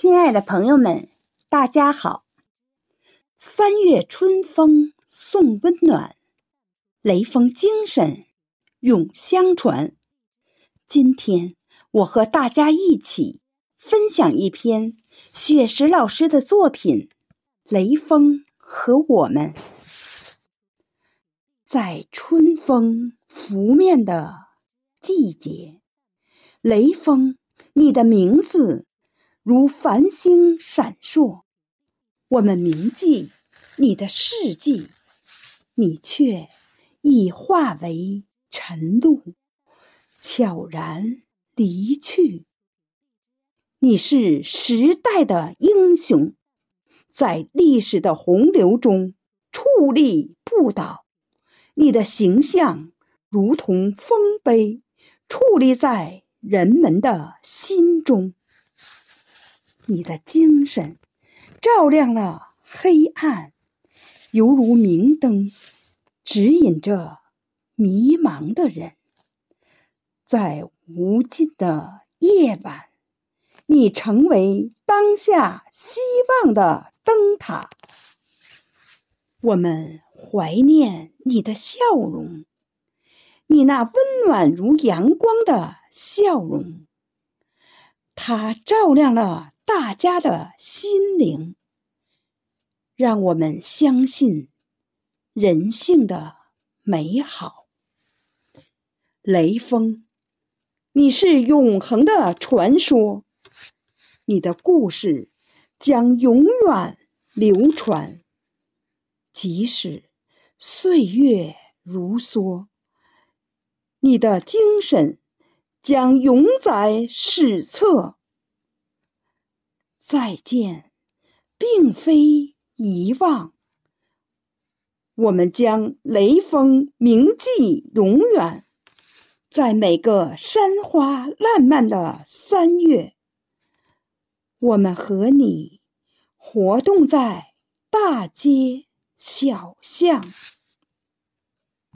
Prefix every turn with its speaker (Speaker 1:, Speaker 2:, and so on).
Speaker 1: 亲爱的朋友们，大家好！三月春风送温暖，雷锋精神永相传。今天我和大家一起分享一篇雪石老师的作品《雷锋和我们》。在春风拂面的季节，雷锋，你的名字。如繁星闪烁，我们铭记你的事迹，你却已化为晨露，悄然离去。你是时代的英雄，在历史的洪流中矗立不倒。你的形象如同丰碑，矗立在人们的心中。你的精神照亮了黑暗，犹如明灯，指引着迷茫的人。在无尽的夜晚，你成为当下希望的灯塔。我们怀念你的笑容，你那温暖如阳光的笑容，它照亮了。大家的心灵，让我们相信人性的美好。雷锋，你是永恒的传说，你的故事将永远流传。即使岁月如梭，你的精神将永载史册。再见，并非遗忘。我们将雷锋铭记永远，在每个山花烂漫的三月，我们和你活动在大街小巷。